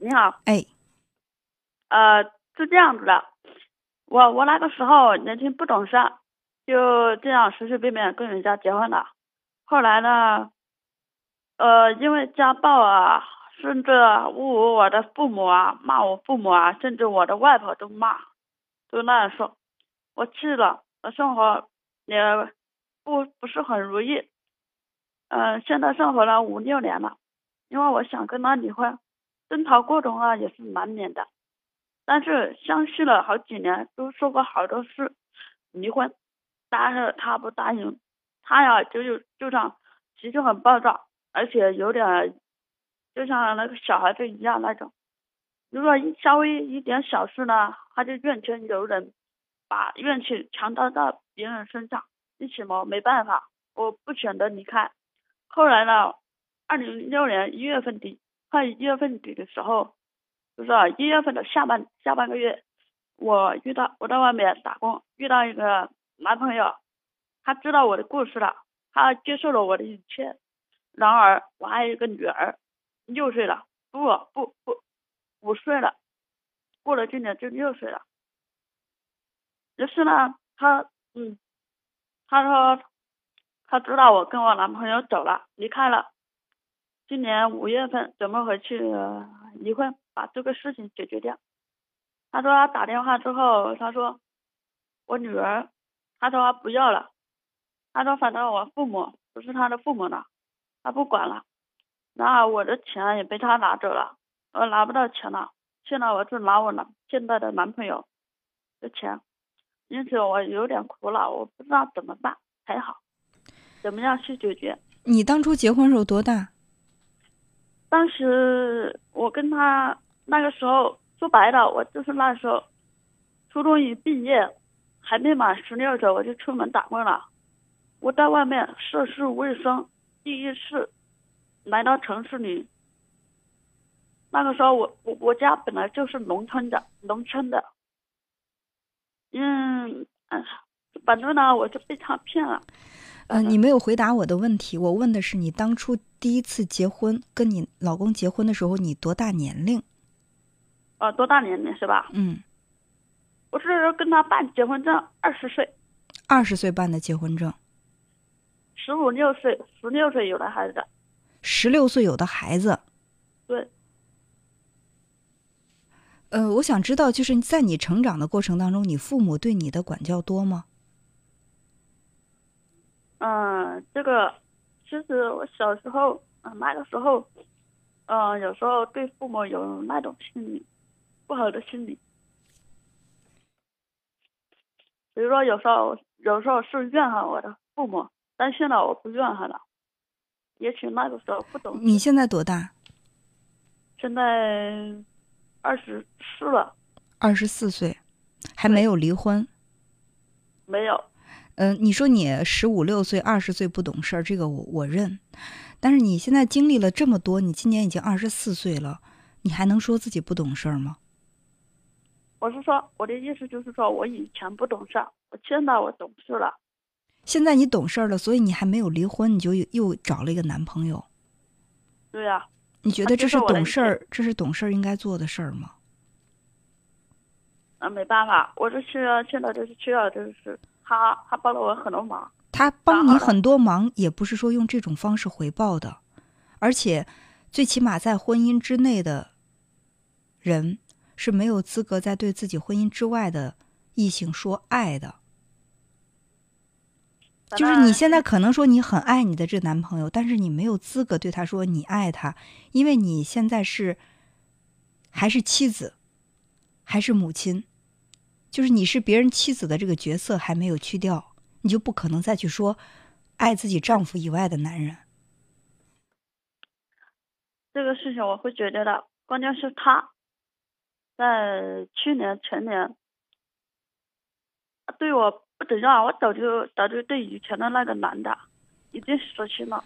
你好，哎，呃，是这样子的，我我那个时候年轻不懂事，就这样随随便便跟人家结婚了。后来呢，呃，因为家暴啊，甚至侮辱我的父母啊，骂我父母啊，甚至我的外婆都骂，都那样说，我气了，我生活也不不是很如意。嗯，现在生活了五六年了，因为我想跟他离婚，争吵过程啊也是难免的，但是相处了好几年，都说过好多次离婚，但是他不答应，他呀就就就像脾气很暴躁，而且有点就像那个小孩子一样那种，如果稍微一点小事呢，他就怨天尤人，把怨气强加到别人身上，一起嘛没办法，我不选择离开。后来呢，二零零六年一月份底，快一月份底的时候，就是一月份的下半下半个月，我遇到我在外面打工，遇到一个男朋友，他知道我的故事了，他接受了我的一切。然而我还有一个女儿，六岁了，不不不，五岁了，过了今年就六岁了。于是呢，他嗯，他说。他知道我跟我男朋友走了，离开了。今年五月份准备回去离婚，把这个事情解决掉。他说他打电话之后，他说我女儿，他说他不要了。他说反正我父母不是他的父母了，他不管了。然后我的钱也被他拿走了，我拿不到钱了。现在我是拿我男现在的男朋友的钱，因此我有点苦恼，我不知道怎么办才好。怎么样去解决？你当初结婚时候多大？当时我跟他那个时候说白了，我就是那时候初中一毕业，还没满十六岁，我就出门打工了。我在外面涉世未深，第一次来到城市里。那个时候我我我家本来就是农村的，农村的。嗯嗯，反正呢，我就被他骗了。嗯，你没有回答我的问题。我问的是你当初第一次结婚，跟你老公结婚的时候，你多大年龄？呃，多大年龄是吧？嗯，我是跟他办结婚证，二十岁。二十岁办的结婚证。十五六岁，十六岁有的孩子。十六岁有的孩子。对。呃，我想知道，就是在你成长的过程当中，你父母对你的管教多吗？嗯，这个其实我小时候，嗯，那个时候，嗯，有时候对父母有那种心理不好的心理，比如说有时候有时候是怨恨我的父母，但现在我不怨恨了，也许那个时候不懂。你现在多大？现在二十四了。二十四岁，还没有离婚。没有。嗯，你说你十五六岁、二十岁不懂事儿，这个我我认。但是你现在经历了这么多，你今年已经二十四岁了，你还能说自己不懂事儿吗？我是说，我的意思就是说，我以前不懂事儿，我现在我懂事了。现在你懂事儿了，所以你还没有离婚，你就又找了一个男朋友。对呀。你觉得这是懂事儿？这是懂事儿应该做的事儿吗？那没办法，我这需要现在就是需要就是。他他帮了我很多忙，他帮你很多忙，也不是说用这种方式回报的，而且最起码在婚姻之内的人是没有资格在对自己婚姻之外的异性说爱的。就是你现在可能说你很爱你的这男朋友，但是你没有资格对他说你爱他，因为你现在是还是妻子，还是母亲。就是你是别人妻子的这个角色还没有去掉，你就不可能再去说爱自己丈夫以外的男人。这个事情我会觉得的，关键是他在去年前年对我不怎样，我早就早就对以前的那个男的已经死心了。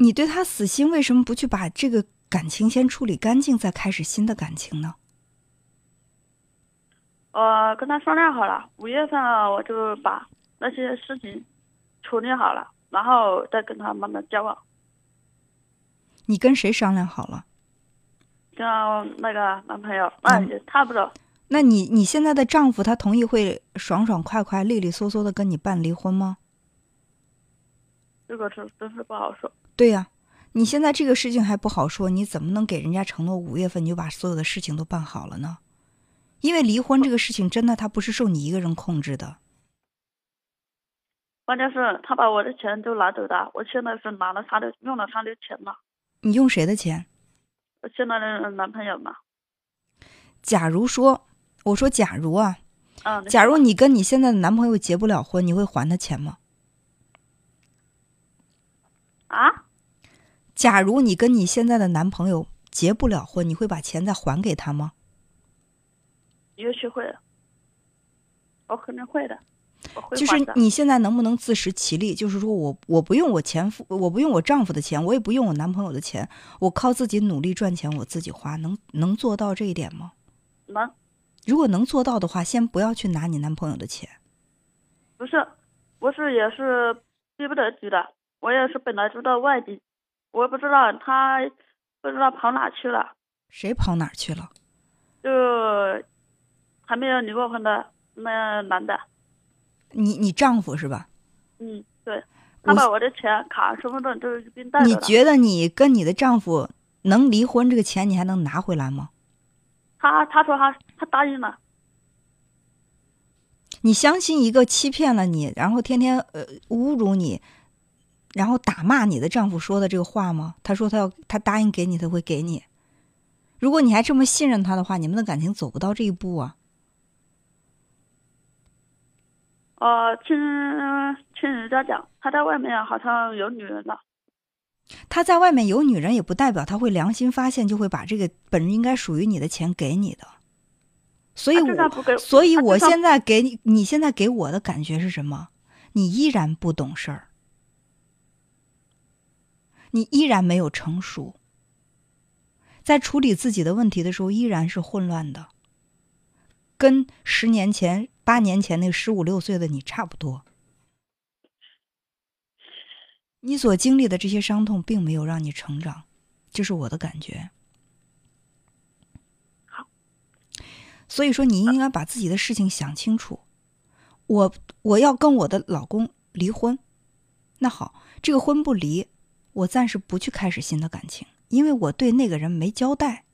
你对他死心，为什么不去把这个感情先处理干净，再开始新的感情呢？我跟他商量好了，五月份我就把那些事情处理好了，然后再跟他慢慢交往。你跟谁商量好了？跟那个男朋友，那也差不多。那你你现在的丈夫他同意会爽爽快快、利利索索的跟你办离婚吗？这个是真是不好说。对呀，你现在这个事情还不好说，你怎么能给人家承诺五月份你就把所有的事情都办好了呢？因为离婚这个事情真的他不是受你一个人控制的。关键是，他把我的钱都拿走的，我现在是拿了他的，用了他的钱了。你用谁的钱？我现在的男朋友嘛。假如说，我说假如啊，嗯，假如你跟你现在的男朋友结不了婚，你会还他钱吗？啊？假如你跟你现在的男朋友结不了婚，你会把钱再还给他吗？也许会，我肯定会的。就是你现在能不能自食其力？就是说我我不用我前夫，我不用我丈夫的钱，我也不用我男朋友的钱，我靠自己努力赚钱，我自己花，能能做到这一点吗？能。如果能做到的话，先不要去拿你男朋友的钱。不是，不是也是逼不得已的。我也是本来住在外地，我也不知道他不知道跑哪去了。谁跑哪去了？就还没有离过婚的那男的。你你丈夫是吧？嗯，对，他把我的钱、卡、身份证都是一并带走你觉得你跟你的丈夫能离婚，这个钱你还能拿回来吗？他他说他他答应了。你相信一个欺骗了你，然后天天呃侮辱你，然后打骂你的丈夫说的这个话吗？他说他要他答应给你，他会给你。如果你还这么信任他的话，你们的感情走不到这一步啊。呃，听听人家讲，他在外面好像有女人了。他在外面有女人，也不代表他会良心发现，就会把这个本应该属于你的钱给你的。所以，我所以我现在给你，你现在给我的感觉是什么？你依然不懂事儿，你依然没有成熟，在处理自己的问题的时候依然是混乱的，跟十年前。八年前那十五六岁的你差不多，你所经历的这些伤痛并没有让你成长，这是我的感觉。好，所以说你应该把自己的事情想清楚。我我要跟我的老公离婚，那好，这个婚不离，我暂时不去开始新的感情，因为我对那个人没交代。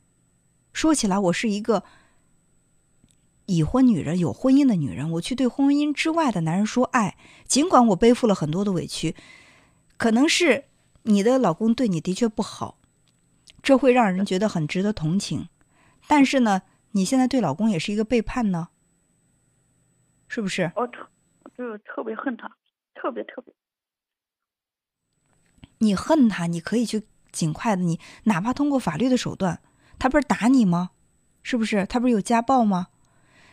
说起来，我是一个。已婚女人有婚姻的女人，我去对婚姻之外的男人说爱，尽管我背负了很多的委屈，可能是你的老公对你的确不好，这会让人觉得很值得同情。但是呢，你现在对老公也是一个背叛呢，是不是？我特，就是特别恨他，特别特别。你恨他，你可以去尽快的，你哪怕通过法律的手段，他不是打你吗？是不是？他不是有家暴吗？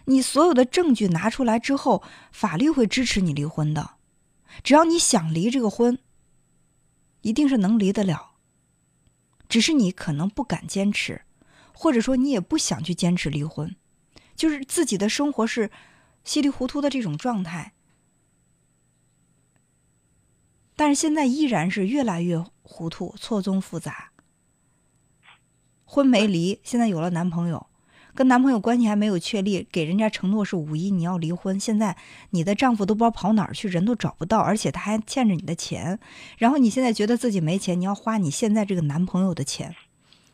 你所有的证据拿出来之后，法律会支持你离婚的。只要你想离这个婚，一定是能离得了。只是你可能不敢坚持，或者说你也不想去坚持离婚，就是自己的生活是稀里糊涂的这种状态。但是现在依然是越来越糊涂，错综复杂。婚没离，现在有了男朋友。跟男朋友关系还没有确立，给人家承诺是五一你要离婚。现在你的丈夫都不知道跑哪儿去，人都找不到，而且他还欠着你的钱。然后你现在觉得自己没钱，你要花你现在这个男朋友的钱。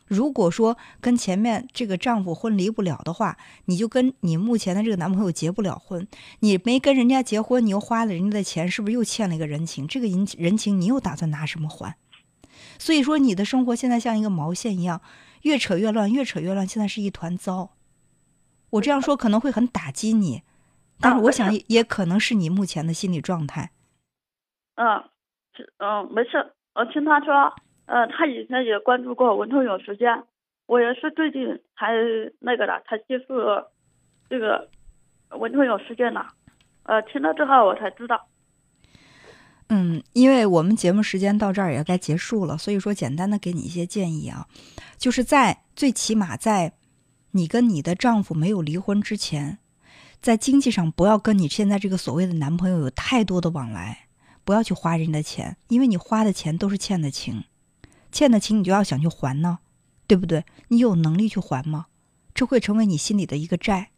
如果说跟前面这个丈夫婚离不了的话，你就跟你目前的这个男朋友结不了婚。你没跟人家结婚，你又花了人家的钱，是不是又欠了一个人情？这个人人情你又打算拿什么还？所以说你的生活现在像一个毛线一样，越扯越乱，越扯越乱，现在是一团糟。我这样说可能会很打击你，但是我想也可能是你目前的心理状态。嗯，嗯，没事。我听他说，呃，他以前也关注过文通有时间，我也是最近才那个的，才接触这个文通有时间的。呃，听了之后我才知道。嗯，因为我们节目时间到这儿也该结束了，所以说简单的给你一些建议啊，就是在最起码在。你跟你的丈夫没有离婚之前，在经济上不要跟你现在这个所谓的男朋友有太多的往来，不要去花人家的钱，因为你花的钱都是欠的情，欠的情你就要想去还呢，对不对？你有能力去还吗？这会成为你心里的一个债。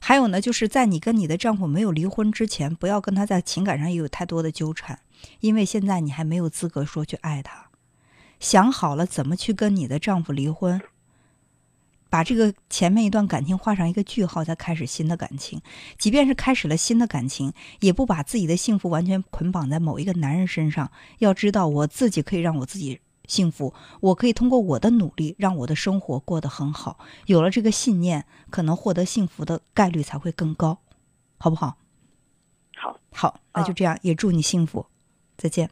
还有呢，就是在你跟你的丈夫没有离婚之前，不要跟他在情感上也有太多的纠缠，因为现在你还没有资格说去爱他。想好了怎么去跟你的丈夫离婚，把这个前面一段感情画上一个句号，再开始新的感情。即便是开始了新的感情，也不把自己的幸福完全捆绑在某一个男人身上。要知道，我自己可以让我自己幸福，我可以通过我的努力让我的生活过得很好。有了这个信念，可能获得幸福的概率才会更高，好不好？好，好，那就这样，也祝你幸福，再见。